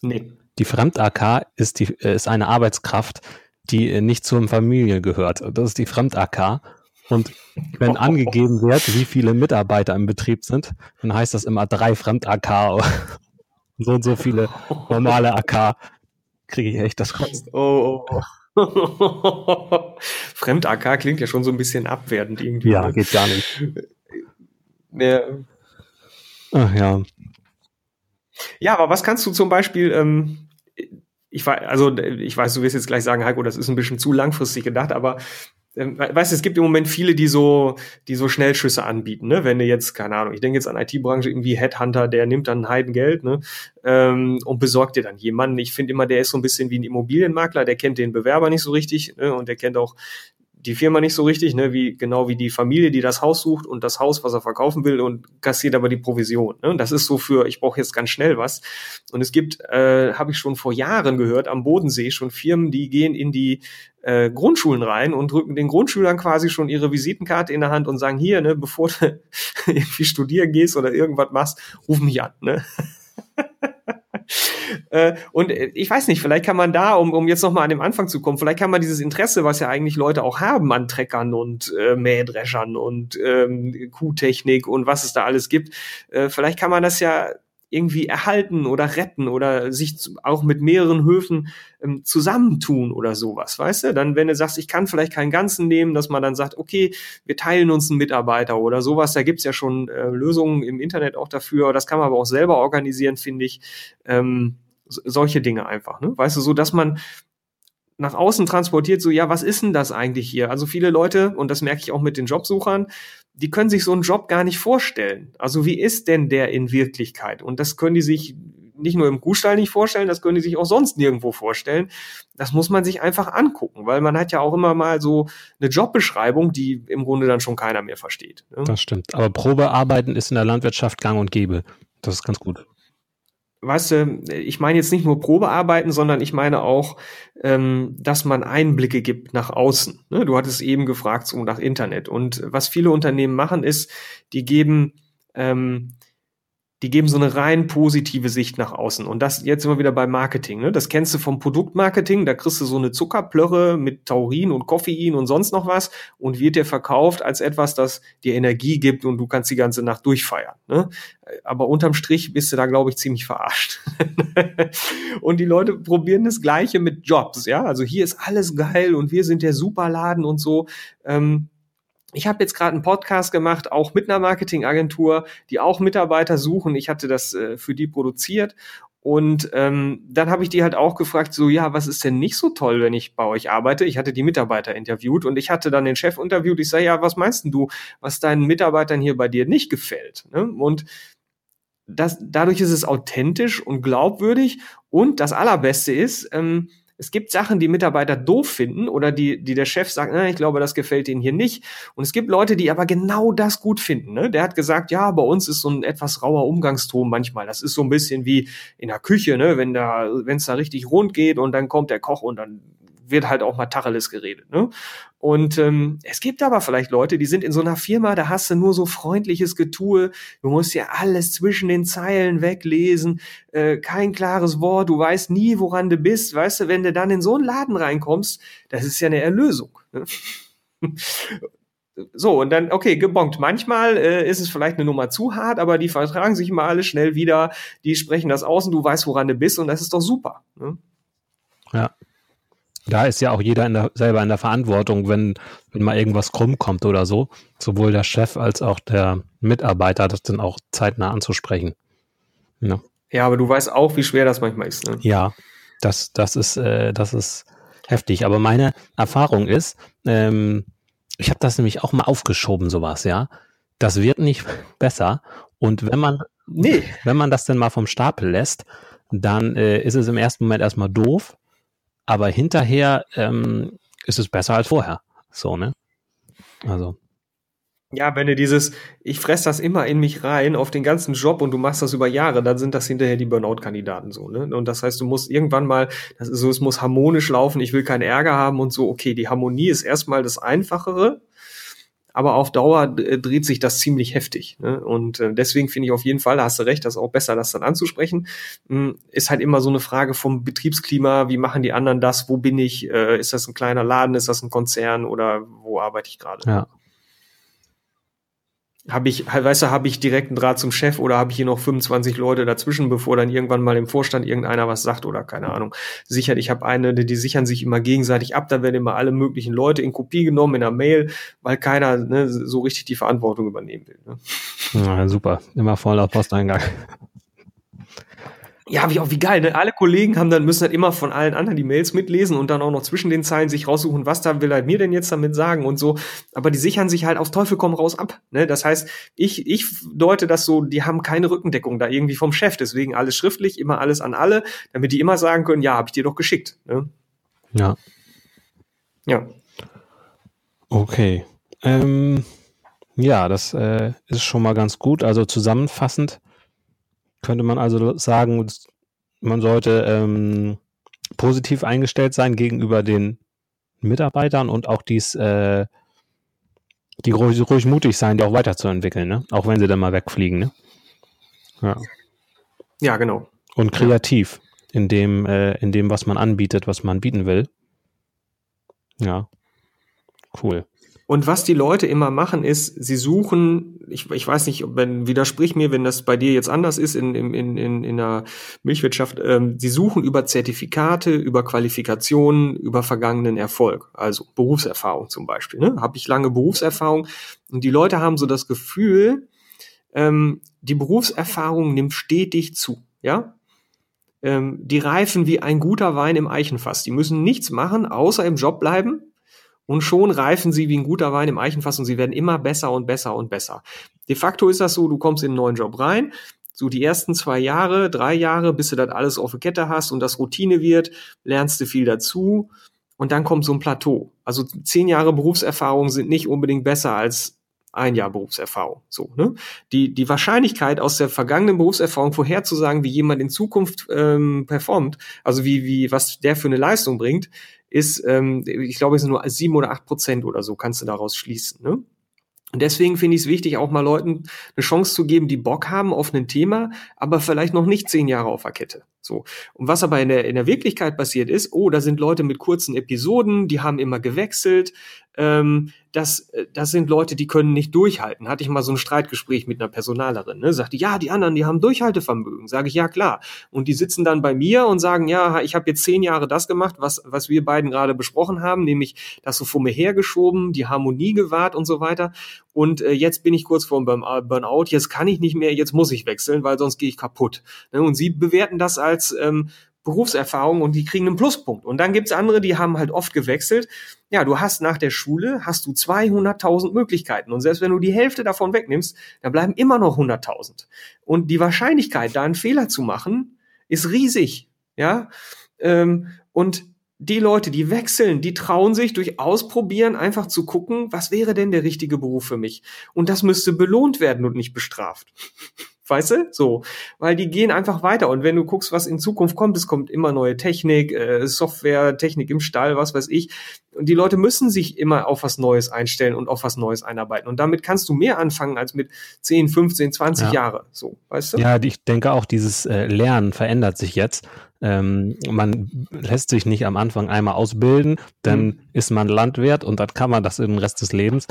Nee. Die Fremd-AK ist, die, äh, ist eine Arbeitskraft, die äh, nicht zur Familie gehört. Das ist die Fremd-AK. Und wenn angegeben wird, wie viele Mitarbeiter im Betrieb sind, dann heißt das immer drei Fremd-AK. so und so viele normale AK kriege ich echt das Kotzen. Oh, oh, oh. Fremd-AK klingt ja schon so ein bisschen abwertend irgendwie. Ja, geht gar nicht. Ja. Ach ja. Ja, aber was kannst du zum Beispiel, ähm, ich weiß, also ich weiß, du wirst jetzt gleich sagen, Heiko, das ist ein bisschen zu langfristig gedacht, aber weißt du, es gibt im Moment viele, die so, die so Schnellschüsse anbieten, ne? Wenn du jetzt, keine Ahnung, ich denke jetzt an IT-Branche, irgendwie Headhunter, der nimmt dann Heidengeld, ne? Ähm, und besorgt dir dann jemanden. Ich finde immer, der ist so ein bisschen wie ein Immobilienmakler, der kennt den Bewerber nicht so richtig, ne? Und der kennt auch die Firma nicht so richtig, ne, wie genau wie die Familie, die das Haus sucht und das Haus, was er verkaufen will und kassiert aber die Provision. Ne? Das ist so für, ich brauche jetzt ganz schnell was. Und es gibt, äh, habe ich schon vor Jahren gehört, am Bodensee schon Firmen, die gehen in die äh, Grundschulen rein und drücken den Grundschülern quasi schon ihre Visitenkarte in der Hand und sagen, hier, ne, bevor du irgendwie studieren gehst oder irgendwas machst, ruf mich an. Ne? Äh, und äh, ich weiß nicht, vielleicht kann man da, um, um jetzt nochmal an den Anfang zu kommen, vielleicht kann man dieses Interesse, was ja eigentlich Leute auch haben an Treckern und äh, Mähdreschern und ähm, Kuhtechnik und was es da alles gibt, äh, vielleicht kann man das ja irgendwie erhalten oder retten oder sich auch mit mehreren Höfen ähm, zusammentun oder sowas, weißt du? Dann, wenn du sagst, ich kann vielleicht keinen ganzen nehmen, dass man dann sagt, okay, wir teilen uns einen Mitarbeiter oder sowas, da gibt's ja schon äh, Lösungen im Internet auch dafür, das kann man aber auch selber organisieren, finde ich. Ähm, solche Dinge einfach, ne? Weißt du, so dass man nach außen transportiert, so, ja, was ist denn das eigentlich hier? Also viele Leute, und das merke ich auch mit den Jobsuchern, die können sich so einen Job gar nicht vorstellen. Also wie ist denn der in Wirklichkeit? Und das können die sich nicht nur im Kuhstall nicht vorstellen, das können die sich auch sonst nirgendwo vorstellen. Das muss man sich einfach angucken, weil man hat ja auch immer mal so eine Jobbeschreibung, die im Grunde dann schon keiner mehr versteht. Ne? Das stimmt. Aber Probearbeiten ist in der Landwirtschaft gang und gäbe. Das ist ganz gut weißt du, ich meine jetzt nicht nur Probearbeiten, sondern ich meine auch, ähm, dass man Einblicke gibt nach außen. Ne? Du hattest eben gefragt so nach Internet. Und was viele Unternehmen machen, ist, die geben ähm, die geben so eine rein positive Sicht nach außen. Und das jetzt immer wieder bei Marketing. Ne? Das kennst du vom Produktmarketing. Da kriegst du so eine Zuckerplörre mit Taurin und Koffein und sonst noch was und wird dir verkauft als etwas, das dir Energie gibt und du kannst die ganze Nacht durchfeiern. Ne? Aber unterm Strich bist du da, glaube ich, ziemlich verarscht. und die Leute probieren das Gleiche mit Jobs. Ja, also hier ist alles geil und wir sind der Superladen und so. Ähm, ich habe jetzt gerade einen Podcast gemacht, auch mit einer Marketingagentur, die auch Mitarbeiter suchen. Ich hatte das äh, für die produziert. Und ähm, dann habe ich die halt auch gefragt, so ja, was ist denn nicht so toll, wenn ich bei euch arbeite? Ich hatte die Mitarbeiter interviewt und ich hatte dann den Chef interviewt. Ich sage, ja, was meinst denn du, was deinen Mitarbeitern hier bei dir nicht gefällt? Ne? Und das, dadurch ist es authentisch und glaubwürdig. Und das Allerbeste ist, ähm, es gibt Sachen, die Mitarbeiter doof finden oder die, die der Chef sagt, ich glaube, das gefällt ihnen hier nicht. Und es gibt Leute, die aber genau das gut finden. Ne? Der hat gesagt, ja, bei uns ist so ein etwas rauer Umgangston manchmal. Das ist so ein bisschen wie in der Küche, ne? wenn da, wenn es da richtig rund geht und dann kommt der Koch und dann wird halt auch mal Tacheles geredet. Ne? Und ähm, es gibt aber vielleicht Leute, die sind in so einer Firma, da hast du nur so freundliches Getue, du musst ja alles zwischen den Zeilen weglesen, äh, kein klares Wort, du weißt nie, woran du bist. Weißt du, wenn du dann in so einen Laden reinkommst, das ist ja eine Erlösung. Ne? So, und dann, okay, gebongt. Manchmal äh, ist es vielleicht eine Nummer zu hart, aber die vertragen sich mal alle schnell wieder, die sprechen das aus und du weißt, woran du bist und das ist doch super. Ne? Ja, da ist ja auch jeder in der, selber in der Verantwortung, wenn, wenn mal irgendwas krumm kommt oder so. Sowohl der Chef als auch der Mitarbeiter, das dann auch zeitnah anzusprechen. Ja, ja aber du weißt auch, wie schwer das manchmal ist. Ne? Ja, das, das, ist, äh, das ist heftig. Aber meine Erfahrung ist, ähm, ich habe das nämlich auch mal aufgeschoben, sowas, ja. Das wird nicht besser. Und wenn man, nee. wenn man das denn mal vom Stapel lässt, dann äh, ist es im ersten Moment erstmal doof aber hinterher ähm, ist es besser als vorher. So, ne? Also. Ja, wenn du dieses, ich fress das immer in mich rein auf den ganzen Job und du machst das über Jahre, dann sind das hinterher die Burnout-Kandidaten so, ne? Und das heißt, du musst irgendwann mal, das ist so, es muss harmonisch laufen, ich will keinen Ärger haben und so, okay, die Harmonie ist erstmal das Einfachere, aber auf Dauer äh, dreht sich das ziemlich heftig. Ne? Und äh, deswegen finde ich auf jeden Fall, da hast du recht, das ist auch besser, das dann anzusprechen. Hm, ist halt immer so eine Frage vom Betriebsklima, wie machen die anderen das, wo bin ich, äh, ist das ein kleiner Laden, ist das ein Konzern oder wo arbeite ich gerade? Ja habe ich, weißt du, habe ich direkt einen Draht zum Chef oder habe ich hier noch 25 Leute dazwischen, bevor dann irgendwann mal im Vorstand irgendeiner was sagt oder keine Ahnung. Sichert, ich habe eine, die sichern sich immer gegenseitig ab, da werden immer alle möglichen Leute in Kopie genommen in der Mail, weil keiner ne, so richtig die Verantwortung übernehmen will. Ne? Ja, super, immer voller Posteingang ja, wie auch wie geil, ne? Alle Kollegen haben dann müssen halt immer von allen anderen die Mails mitlesen und dann auch noch zwischen den Zeilen sich raussuchen, was da will er mir denn jetzt damit sagen und so. Aber die sichern sich halt auf Teufel komm raus ab. Ne? Das heißt, ich, ich deute das so, die haben keine Rückendeckung da irgendwie vom Chef, deswegen alles schriftlich, immer alles an alle, damit die immer sagen können, ja, habe ich dir doch geschickt. Ne? Ja. Ja. Okay. Ähm, ja, das äh, ist schon mal ganz gut. Also zusammenfassend könnte man also sagen, man sollte ähm, positiv eingestellt sein gegenüber den Mitarbeitern und auch dies, äh, die ruhig, ruhig mutig sein, die auch weiterzuentwickeln, ne? Auch wenn sie dann mal wegfliegen, ne? Ja. Ja, genau. Und kreativ in dem, äh, in dem, was man anbietet, was man bieten will. Ja. Cool. Und was die Leute immer machen, ist, sie suchen, ich, ich weiß nicht, wenn widersprich mir, wenn das bei dir jetzt anders ist in, in, in, in der Milchwirtschaft, ähm, sie suchen über Zertifikate, über Qualifikationen, über vergangenen Erfolg, also Berufserfahrung zum Beispiel. Ne? Habe ich lange Berufserfahrung und die Leute haben so das Gefühl, ähm, die Berufserfahrung nimmt stetig zu, ja. Ähm, die reifen wie ein guter Wein im Eichenfass. Die müssen nichts machen, außer im Job bleiben und schon reifen sie wie ein guter Wein im Eichenfass und sie werden immer besser und besser und besser. De facto ist das so, du kommst in einen neuen Job rein, so die ersten zwei Jahre, drei Jahre, bis du das alles auf der Kette hast und das Routine wird, lernst du viel dazu und dann kommt so ein Plateau. Also zehn Jahre Berufserfahrung sind nicht unbedingt besser als ein Jahr Berufserfahrung. So, ne? Die, die Wahrscheinlichkeit aus der vergangenen Berufserfahrung vorherzusagen, wie jemand in Zukunft ähm, performt, also wie, wie, was der für eine Leistung bringt, ist, ähm, ich glaube, es sind nur sieben oder acht Prozent oder so, kannst du daraus schließen. Ne? Und deswegen finde ich es wichtig, auch mal Leuten eine Chance zu geben, die Bock haben auf ein Thema, aber vielleicht noch nicht zehn Jahre auf der Kette. So. Und was aber in der, in der Wirklichkeit passiert ist, oh, da sind Leute mit kurzen Episoden, die haben immer gewechselt, ähm, das, äh, das sind Leute, die können nicht durchhalten. Hatte ich mal so ein Streitgespräch mit einer Personalerin, ne? Sagte, ja, die anderen, die haben Durchhaltevermögen. Sage ich, ja klar. Und die sitzen dann bei mir und sagen, ja, ich habe jetzt zehn Jahre das gemacht, was, was wir beiden gerade besprochen haben, nämlich das so vor mir hergeschoben, die Harmonie gewahrt und so weiter. Und äh, jetzt bin ich kurz vor dem Burnout, jetzt kann ich nicht mehr, jetzt muss ich wechseln, weil sonst gehe ich kaputt. Ne? Und sie bewerten das als ähm, Berufserfahrung und die kriegen einen Pluspunkt. Und dann gibt's andere, die haben halt oft gewechselt. Ja, du hast nach der Schule, hast du 200.000 Möglichkeiten. Und selbst wenn du die Hälfte davon wegnimmst, dann bleiben immer noch 100.000. Und die Wahrscheinlichkeit, da einen Fehler zu machen, ist riesig. Ja, ähm, und die Leute, die wechseln, die trauen sich durch Ausprobieren einfach zu gucken, was wäre denn der richtige Beruf für mich? Und das müsste belohnt werden und nicht bestraft. Weißt du? So. Weil die gehen einfach weiter. Und wenn du guckst, was in Zukunft kommt, es kommt immer neue Technik, äh, Software, Technik im Stall, was weiß ich. Und die Leute müssen sich immer auf was Neues einstellen und auf was Neues einarbeiten. Und damit kannst du mehr anfangen als mit 10, 15, 20 ja. Jahre. So, weißt du? Ja, ich denke auch, dieses äh, Lernen verändert sich jetzt. Ähm, man lässt sich nicht am Anfang einmal ausbilden, dann mhm. ist man Landwirt und dann kann man das im Rest des Lebens.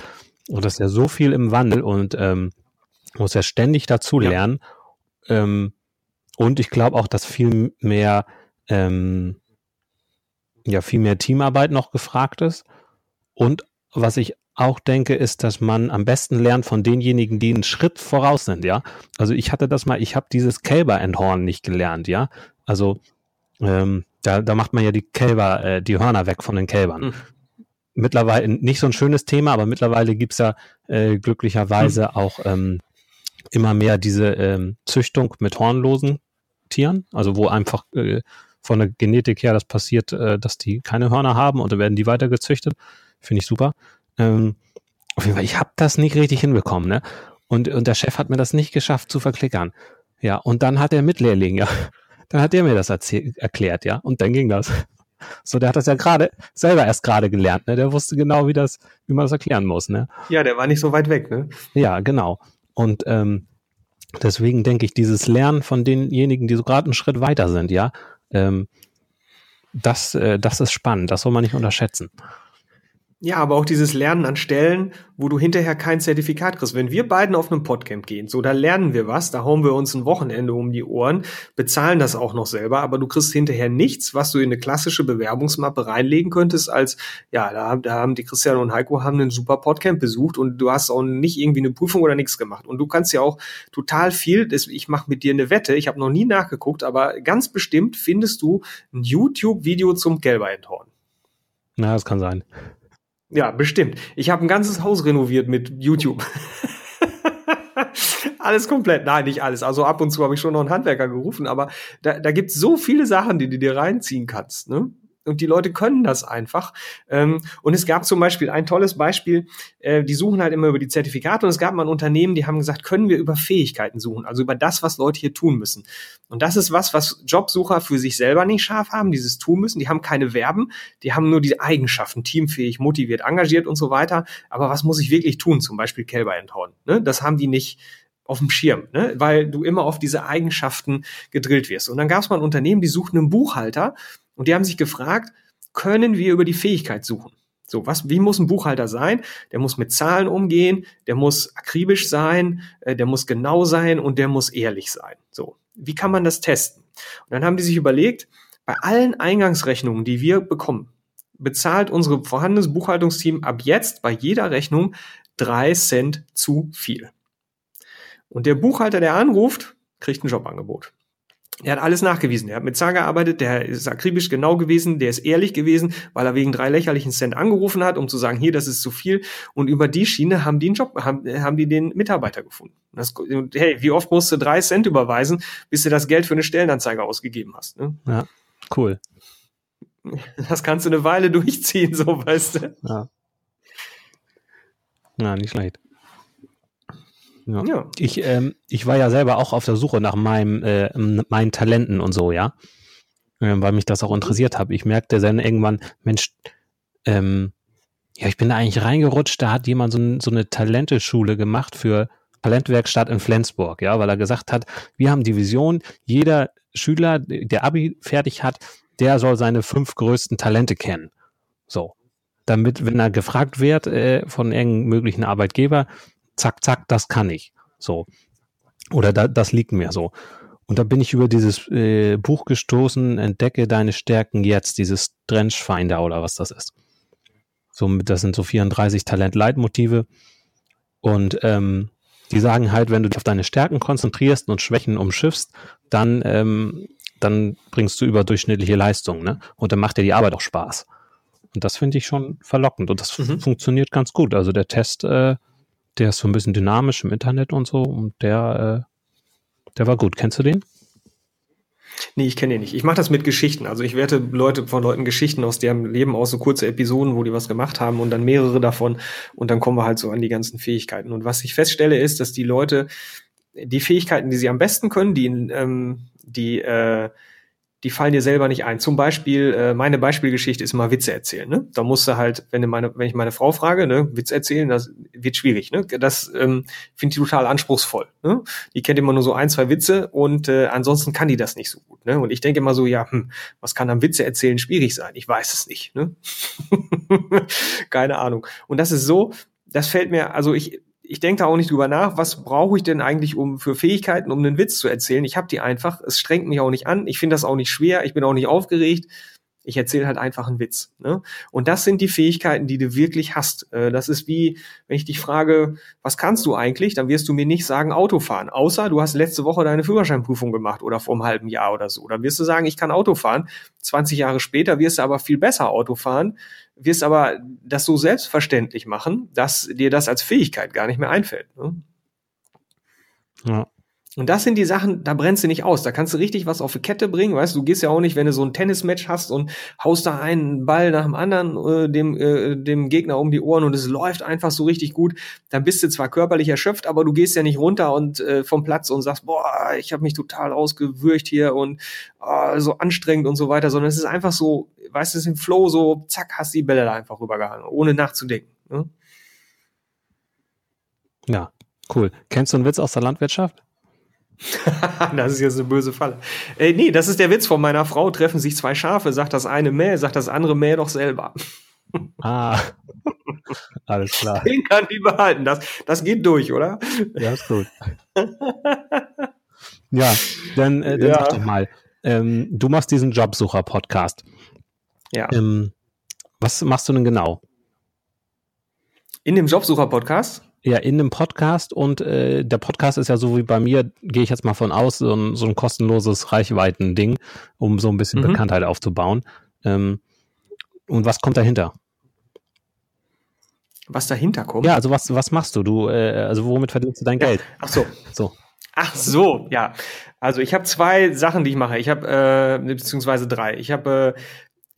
Und das ist ja so viel im Wandel und ähm, muss ja ständig dazu lernen. Ja. Ähm, und ich glaube auch, dass viel mehr, ähm, ja, viel mehr Teamarbeit noch gefragt ist. Und was ich auch denke, ist, dass man am besten lernt von denjenigen, die einen Schritt voraus sind, ja. Also ich hatte das mal, ich habe dieses Kälber-Enthorn nicht gelernt, ja. Also ähm, da, da macht man ja die Kälber, äh, die Hörner weg von den Kälbern. Mhm. Mittlerweile nicht so ein schönes Thema, aber mittlerweile gibt's ja äh, glücklicherweise mhm. auch ähm, immer mehr diese ähm, Züchtung mit hornlosen Tieren, also wo einfach äh, von der Genetik her das passiert, äh, dass die keine Hörner haben und dann werden die weiter gezüchtet. Finde ich super. Ähm, auf jeden Fall, ich habe das nicht richtig hinbekommen, ne? Und, und der Chef hat mir das nicht geschafft zu verklickern. Ja, und dann hat er Mitlehrling, ja. Dann hat er mir das erklärt, ja. Und dann ging das. So, der hat das ja gerade selber erst gerade gelernt, ne? Der wusste genau, wie das, wie man das erklären muss, ne? Ja, der war nicht so weit weg, ne? Ja, genau. Und ähm, deswegen denke ich, dieses Lernen von denjenigen, die so gerade einen Schritt weiter sind, ja, ähm, das, äh, das ist spannend, das soll man nicht unterschätzen. Ja, aber auch dieses Lernen an Stellen, wo du hinterher kein Zertifikat kriegst. Wenn wir beiden auf einem Podcamp gehen, so, da lernen wir was, da hauen wir uns ein Wochenende um die Ohren, bezahlen das auch noch selber, aber du kriegst hinterher nichts, was du in eine klassische Bewerbungsmappe reinlegen könntest, als, ja, da, da haben die Christian und Heiko haben einen super Podcamp besucht und du hast auch nicht irgendwie eine Prüfung oder nichts gemacht. Und du kannst ja auch total viel, ich mache mit dir eine Wette, ich habe noch nie nachgeguckt, aber ganz bestimmt findest du ein YouTube-Video zum Gelber-Endhorn. Na, das kann sein. Ja, bestimmt. Ich habe ein ganzes Haus renoviert mit YouTube. alles komplett. Nein, nicht alles. Also ab und zu habe ich schon noch einen Handwerker gerufen, aber da, da gibt so viele Sachen, die du dir reinziehen kannst. Ne? Und die Leute können das einfach. Ähm, und es gab zum Beispiel ein tolles Beispiel, äh, die suchen halt immer über die Zertifikate und es gab mal ein Unternehmen, die haben gesagt, können wir über Fähigkeiten suchen, also über das, was Leute hier tun müssen. Und das ist was, was Jobsucher für sich selber nicht scharf haben, dieses tun müssen. Die haben keine Verben, die haben nur die Eigenschaften, teamfähig, motiviert, engagiert und so weiter. Aber was muss ich wirklich tun? Zum Beispiel Kälber enthauen. Ne? Das haben die nicht auf dem Schirm, ne? weil du immer auf diese Eigenschaften gedrillt wirst. Und dann gab es mal ein Unternehmen, die suchten einen Buchhalter und die haben sich gefragt, können wir über die Fähigkeit suchen? So, was, wie muss ein Buchhalter sein? Der muss mit Zahlen umgehen, der muss akribisch sein, äh, der muss genau sein und der muss ehrlich sein. So, wie kann man das testen? Und dann haben die sich überlegt, bei allen Eingangsrechnungen, die wir bekommen, bezahlt unsere vorhandenes Buchhaltungsteam ab jetzt bei jeder Rechnung drei Cent zu viel. Und der Buchhalter, der anruft, kriegt ein Jobangebot. Er hat alles nachgewiesen. Er hat mit Zahn gearbeitet, der ist akribisch genau gewesen, der ist ehrlich gewesen, weil er wegen drei lächerlichen Cent angerufen hat, um zu sagen, hier, das ist zu viel. Und über die Schiene haben die einen Job, haben, haben die den Mitarbeiter gefunden. Das, hey, wie oft musst du drei Cent überweisen, bis du das Geld für eine Stellenanzeige ausgegeben hast? Ne? Ja, cool. Das kannst du eine Weile durchziehen, so weißt du. Ja. Na, nicht schlecht. Ja. ja. Ich, ähm, ich war ja selber auch auf der Suche nach meinem, äh, meinen Talenten und so, ja. Ähm, weil mich das auch interessiert hat. Ich merkte dann irgendwann, Mensch, ähm, Ja, ich bin da eigentlich reingerutscht, da hat jemand so, so eine Talenteschule gemacht für Talentwerkstatt in Flensburg, ja, weil er gesagt hat, wir haben die Vision, jeder Schüler, der Abi fertig hat, der soll seine fünf größten Talente kennen. So. Damit, wenn er gefragt wird äh, von irgendeinem möglichen Arbeitgeber, zack, zack, das kann ich. So. Oder da, das liegt mir so. Und da bin ich über dieses äh, Buch gestoßen, Entdecke deine Stärken jetzt, dieses Trenchfinder oder was das ist. So, das sind so 34 Talent-Leitmotive. Und ähm, die sagen halt, wenn du dich auf deine Stärken konzentrierst und Schwächen umschiffst, dann, ähm, dann bringst du überdurchschnittliche Leistung, ne? Und dann macht dir die Arbeit auch Spaß. Und das finde ich schon verlockend und das mhm. funktioniert ganz gut. Also der Test, äh, der ist so ein bisschen dynamisch im Internet und so und der, äh, der war gut. Kennst du den? Nee, ich kenne den nicht. Ich mache das mit Geschichten. Also ich werte Leute von Leuten Geschichten aus deren Leben aus, so kurze Episoden, wo die was gemacht haben und dann mehrere davon und dann kommen wir halt so an die ganzen Fähigkeiten. Und was ich feststelle ist, dass die Leute die Fähigkeiten, die sie am besten können, die, ähm, die äh, die fallen dir selber nicht ein. Zum Beispiel, äh, meine Beispielgeschichte ist immer Witze erzählen. Ne? Da musst du halt, wenn, du meine, wenn ich meine Frau frage, ne, Witz erzählen, das wird schwierig. Ne? Das ähm, finde ich total anspruchsvoll. Ne? Die kennt immer nur so ein, zwei Witze und äh, ansonsten kann die das nicht so gut. Ne? Und ich denke immer so, ja, hm, was kann am Witze erzählen schwierig sein? Ich weiß es nicht. Ne? Keine Ahnung. Und das ist so, das fällt mir, also ich, ich denke da auch nicht drüber nach, was brauche ich denn eigentlich um für Fähigkeiten, um einen Witz zu erzählen. Ich habe die einfach, es strengt mich auch nicht an, ich finde das auch nicht schwer, ich bin auch nicht aufgeregt. Ich erzähle halt einfach einen Witz. Ne? Und das sind die Fähigkeiten, die du wirklich hast. Äh, das ist wie, wenn ich dich frage, was kannst du eigentlich, dann wirst du mir nicht sagen Autofahren. Außer du hast letzte Woche deine Führerscheinprüfung gemacht oder vor einem halben Jahr oder so. Dann wirst du sagen, ich kann Autofahren. 20 Jahre später wirst du aber viel besser Autofahren, wirst aber das so selbstverständlich machen, dass dir das als Fähigkeit gar nicht mehr einfällt. Ne? Ja. Und das sind die Sachen, da brennst du nicht aus. Da kannst du richtig was auf die Kette bringen. Weißt du, du gehst ja auch nicht, wenn du so ein Tennismatch hast und haust da einen Ball nach dem anderen äh, dem, äh, dem Gegner um die Ohren und es läuft einfach so richtig gut. Dann bist du zwar körperlich erschöpft, aber du gehst ja nicht runter und äh, vom Platz und sagst, boah, ich habe mich total ausgewürgt hier und oh, so anstrengend und so weiter, sondern es ist einfach so, weißt du, es ist im Flow so, zack, hast die Bälle da einfach rübergehangen, ohne nachzudenken. Ne? Ja, cool. Kennst du einen Witz aus der Landwirtschaft? das ist jetzt eine böse Falle. Äh, nee, das ist der Witz von meiner Frau. Treffen sich zwei Schafe, sagt das eine mäh, sagt das andere mäh doch selber. ah. Alles klar. Den kann die behalten. Das, das geht durch, oder? Ja, ist gut. ja, dann, äh, dann ja. sag doch mal. Ähm, du machst diesen Jobsucher-Podcast. Ja. Ähm, was machst du denn genau? In dem Jobsucher-Podcast? Ja, in einem Podcast und äh, der Podcast ist ja so wie bei mir, gehe ich jetzt mal von aus, so ein, so ein kostenloses Reichweiten-Ding, um so ein bisschen mhm. Bekanntheit aufzubauen. Ähm, und was kommt dahinter? Was dahinter kommt? Ja, also was, was machst du? Du, äh, also womit verdienst du dein ja. Geld? Ach so. So. Ach so, ja. Also ich habe zwei Sachen, die ich mache. Ich habe äh, beziehungsweise drei. Ich habe äh,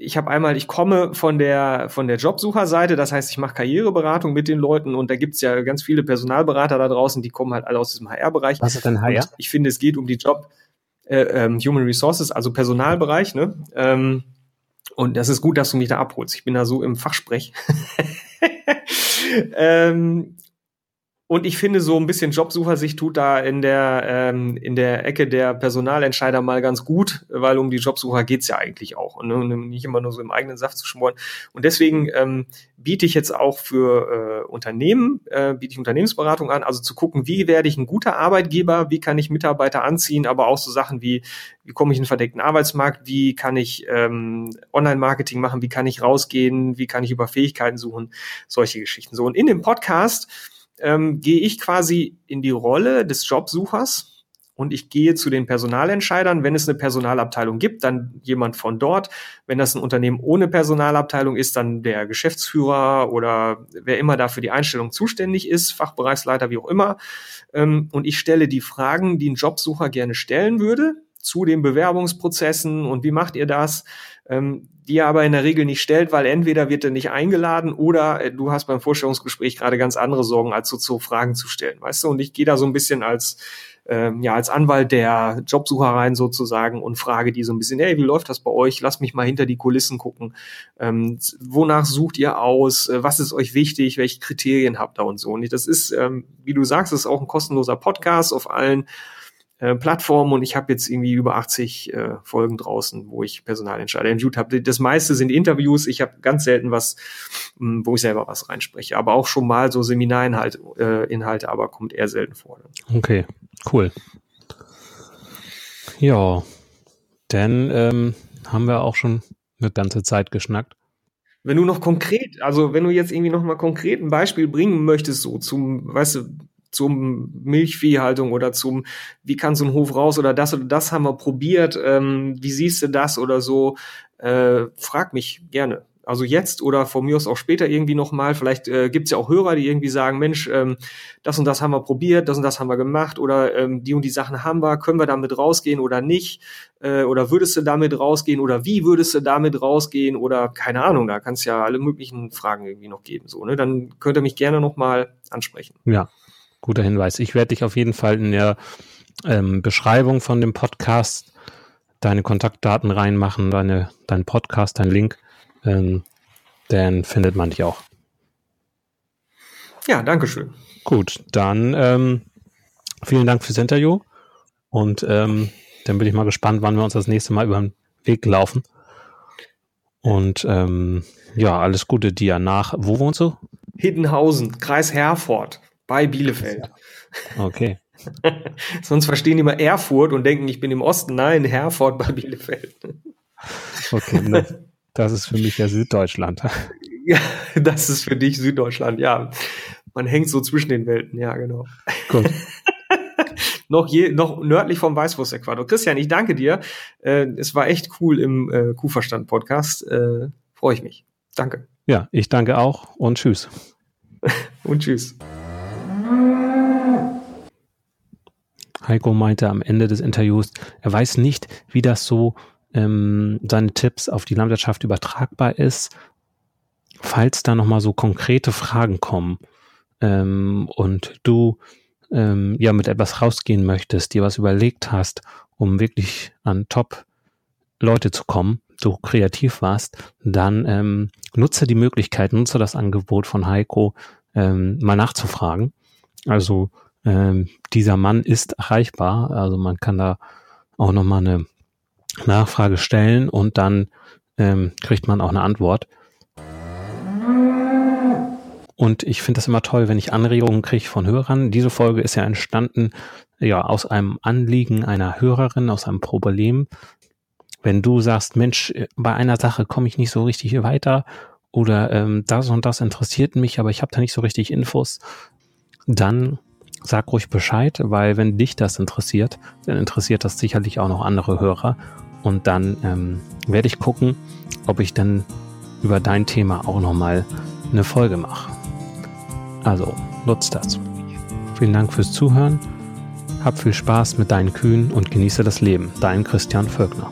ich habe einmal, ich komme von der von der Jobsucherseite, das heißt, ich mache Karriereberatung mit den Leuten und da gibt's ja ganz viele Personalberater da draußen, die kommen halt alle aus diesem HR-Bereich. Was ist denn HR? Und ich finde, es geht um die Job äh, ähm, Human Resources, also Personalbereich, ne? Ähm, und das ist gut, dass du mich da abholst. Ich bin da so im Fachsprech. ähm, und ich finde, so ein bisschen Jobsuchersicht tut da in der, ähm, in der Ecke der Personalentscheider mal ganz gut, weil um die Jobsucher geht's ja eigentlich auch. Und ne, nicht immer nur so im eigenen Saft zu schmoren. Und deswegen ähm, biete ich jetzt auch für äh, Unternehmen, äh, biete ich Unternehmensberatung an, also zu gucken, wie werde ich ein guter Arbeitgeber, wie kann ich Mitarbeiter anziehen, aber auch so Sachen wie, wie komme ich in den verdeckten Arbeitsmarkt, wie kann ich ähm, Online-Marketing machen, wie kann ich rausgehen, wie kann ich über Fähigkeiten suchen, solche Geschichten. So, und in dem Podcast ähm, gehe ich quasi in die Rolle des Jobsuchers und ich gehe zu den Personalentscheidern. Wenn es eine Personalabteilung gibt, dann jemand von dort. Wenn das ein Unternehmen ohne Personalabteilung ist, dann der Geschäftsführer oder wer immer da für die Einstellung zuständig ist, Fachbereichsleiter, wie auch immer. Ähm, und ich stelle die Fragen, die ein Jobsucher gerne stellen würde zu den Bewerbungsprozessen und wie macht ihr das, ähm, die er aber in der Regel nicht stellt, weil entweder wird er nicht eingeladen oder äh, du hast beim Vorstellungsgespräch gerade ganz andere Sorgen, als so, so Fragen zu stellen, weißt du? Und ich gehe da so ein bisschen als ähm, ja als Anwalt der Jobsucher rein sozusagen und frage die so ein bisschen, hey, wie läuft das bei euch? Lass mich mal hinter die Kulissen gucken. Ähm, wonach sucht ihr aus? Äh, was ist euch wichtig? Welche Kriterien habt ihr und so? Und das ist, ähm, wie du sagst, ist auch ein kostenloser Podcast auf allen äh, Plattformen und ich habe jetzt irgendwie über 80 äh, Folgen draußen, wo ich Personalentscheider interviewt habe. Das meiste sind Interviews. Ich habe ganz selten was, mh, hm, wo ich selber was reinspreche. Aber auch schon mal so Seminarinhalte, äh, Inhalte, aber kommt eher selten vor. Okay. Cool. Ja, dann ähm, haben wir auch schon eine ganze Zeit geschnackt. Wenn du noch konkret, also wenn du jetzt irgendwie noch mal konkret ein Beispiel bringen möchtest, so zum, weißt du, zum Milchviehhaltung oder zum, wie kann so ein Hof raus oder das oder das haben wir probiert, ähm, wie siehst du das oder so, äh, frag mich gerne also jetzt oder von mir aus auch später irgendwie nochmal. Vielleicht äh, gibt es ja auch Hörer, die irgendwie sagen, Mensch, ähm, das und das haben wir probiert, das und das haben wir gemacht oder ähm, die und die Sachen haben wir, können wir damit rausgehen oder nicht? Äh, oder würdest du damit rausgehen oder wie würdest du damit rausgehen oder keine Ahnung, da kann es ja alle möglichen Fragen irgendwie noch geben. So, ne? Dann könnt ihr mich gerne nochmal ansprechen. Ja, guter Hinweis. Ich werde dich auf jeden Fall in der ähm, Beschreibung von dem Podcast deine Kontaktdaten reinmachen, deine, dein Podcast, dein Link ähm, dann findet man dich auch. Ja, danke schön. Gut, dann ähm, vielen Dank fürs Interview und ähm, dann bin ich mal gespannt, wann wir uns das nächste Mal über den Weg laufen. Und ähm, ja, alles Gute dir nach. Wo wohnst du? Hiddenhausen, Kreis Herford, bei Bielefeld. Okay. Sonst verstehen die immer Erfurt und denken, ich bin im Osten. Nein, Herford bei Bielefeld. okay, ne. Das ist für mich ja Süddeutschland. Ja, das ist für dich Süddeutschland, ja. Man hängt so zwischen den Welten, ja, genau. Gut. noch, je, noch nördlich vom Weißwurst-Äquator. Christian, ich danke dir. Äh, es war echt cool im äh, Kuhverstand-Podcast. Äh, Freue ich mich. Danke. Ja, ich danke auch und tschüss. und tschüss. Heiko meinte am Ende des Interviews, er weiß nicht, wie das so ähm, seine Tipps auf die Landwirtschaft übertragbar ist, falls da nochmal so konkrete Fragen kommen ähm, und du ähm, ja mit etwas rausgehen möchtest, dir was überlegt hast, um wirklich an Top-Leute zu kommen, du kreativ warst, dann ähm, nutze die Möglichkeit, nutze das Angebot von Heiko, ähm, mal nachzufragen. Also ähm, dieser Mann ist erreichbar, also man kann da auch nochmal eine Nachfrage stellen und dann ähm, kriegt man auch eine Antwort. Und ich finde das immer toll, wenn ich Anregungen kriege von Hörern. Diese Folge ist ja entstanden ja aus einem Anliegen einer Hörerin, aus einem Problem. Wenn du sagst, Mensch, bei einer Sache komme ich nicht so richtig weiter oder ähm, das und das interessiert mich, aber ich habe da nicht so richtig Infos, dann sag ruhig Bescheid, weil wenn dich das interessiert, dann interessiert das sicherlich auch noch andere Hörer. Und dann ähm, werde ich gucken, ob ich dann über dein Thema auch nochmal eine Folge mache. Also nutzt das. Vielen Dank fürs Zuhören. Hab viel Spaß mit deinen Kühen und genieße das Leben. Dein Christian Völkner.